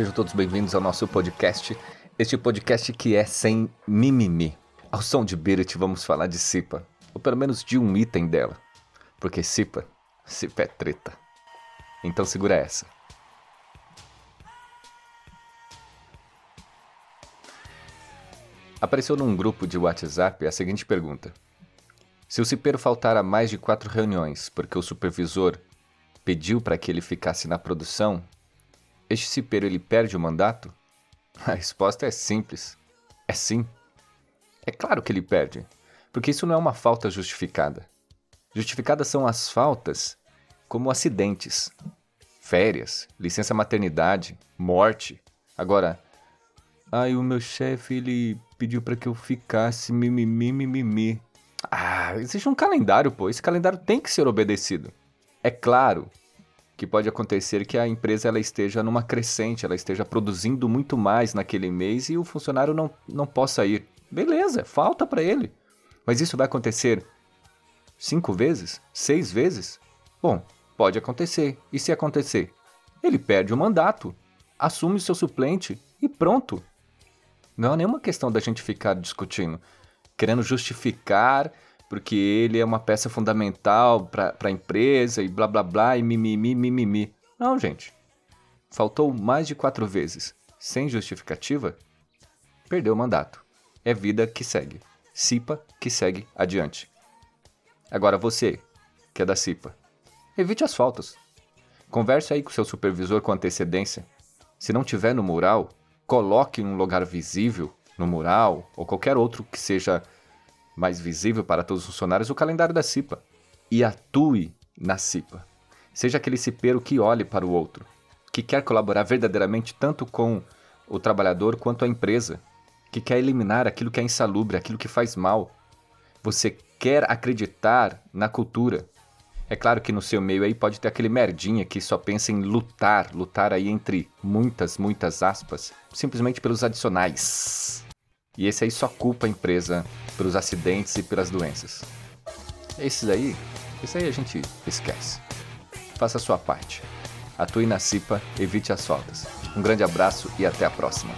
Sejam todos bem-vindos ao nosso podcast. Este podcast que é sem mimimi. Ao som de Birit vamos falar de Cipa, ou pelo menos de um item dela. Porque Cipa, Cipa é treta. Então segura essa. Apareceu num grupo de WhatsApp a seguinte pergunta: Se o cipeiro faltar a mais de quatro reuniões porque o supervisor pediu para que ele ficasse na produção, este cipeiro ele perde o mandato? A resposta é simples: é sim. É claro que ele perde, porque isso não é uma falta justificada. Justificadas são as faltas como acidentes, férias, licença maternidade, morte. Agora, ai, o meu chefe ele pediu para que eu ficasse mimimi mimimi. Ah, existe um calendário, pô. Esse calendário tem que ser obedecido. É claro que pode acontecer que a empresa ela esteja numa crescente, ela esteja produzindo muito mais naquele mês e o funcionário não, não possa ir. Beleza, falta para ele. Mas isso vai acontecer cinco vezes? Seis vezes? Bom, pode acontecer. E se acontecer? Ele perde o mandato, assume o seu suplente e pronto. Não é nenhuma questão da gente ficar discutindo, querendo justificar porque ele é uma peça fundamental para a empresa e blá blá blá e mimimi mimimi. Não, gente. Faltou mais de quatro vezes, sem justificativa, perdeu o mandato. É vida que segue. CIPA que segue adiante. Agora você, que é da CIPA, evite as faltas. Converse aí com seu supervisor com antecedência. Se não tiver no mural, coloque em um lugar visível, no mural ou qualquer outro que seja mais visível para todos os funcionários o calendário da CIPA e atue na CIPA. Seja aquele cipeiro que olhe para o outro, que quer colaborar verdadeiramente tanto com o trabalhador quanto a empresa, que quer eliminar aquilo que é insalubre, aquilo que faz mal. Você quer acreditar na cultura. É claro que no seu meio aí pode ter aquele merdinha que só pensa em lutar, lutar aí entre muitas, muitas aspas, simplesmente pelos adicionais. E esse aí só culpa a empresa pelos acidentes e pelas doenças. Esses aí, esse aí a gente esquece. Faça a sua parte. Atue na CIPA, evite as faltas. Um grande abraço e até a próxima.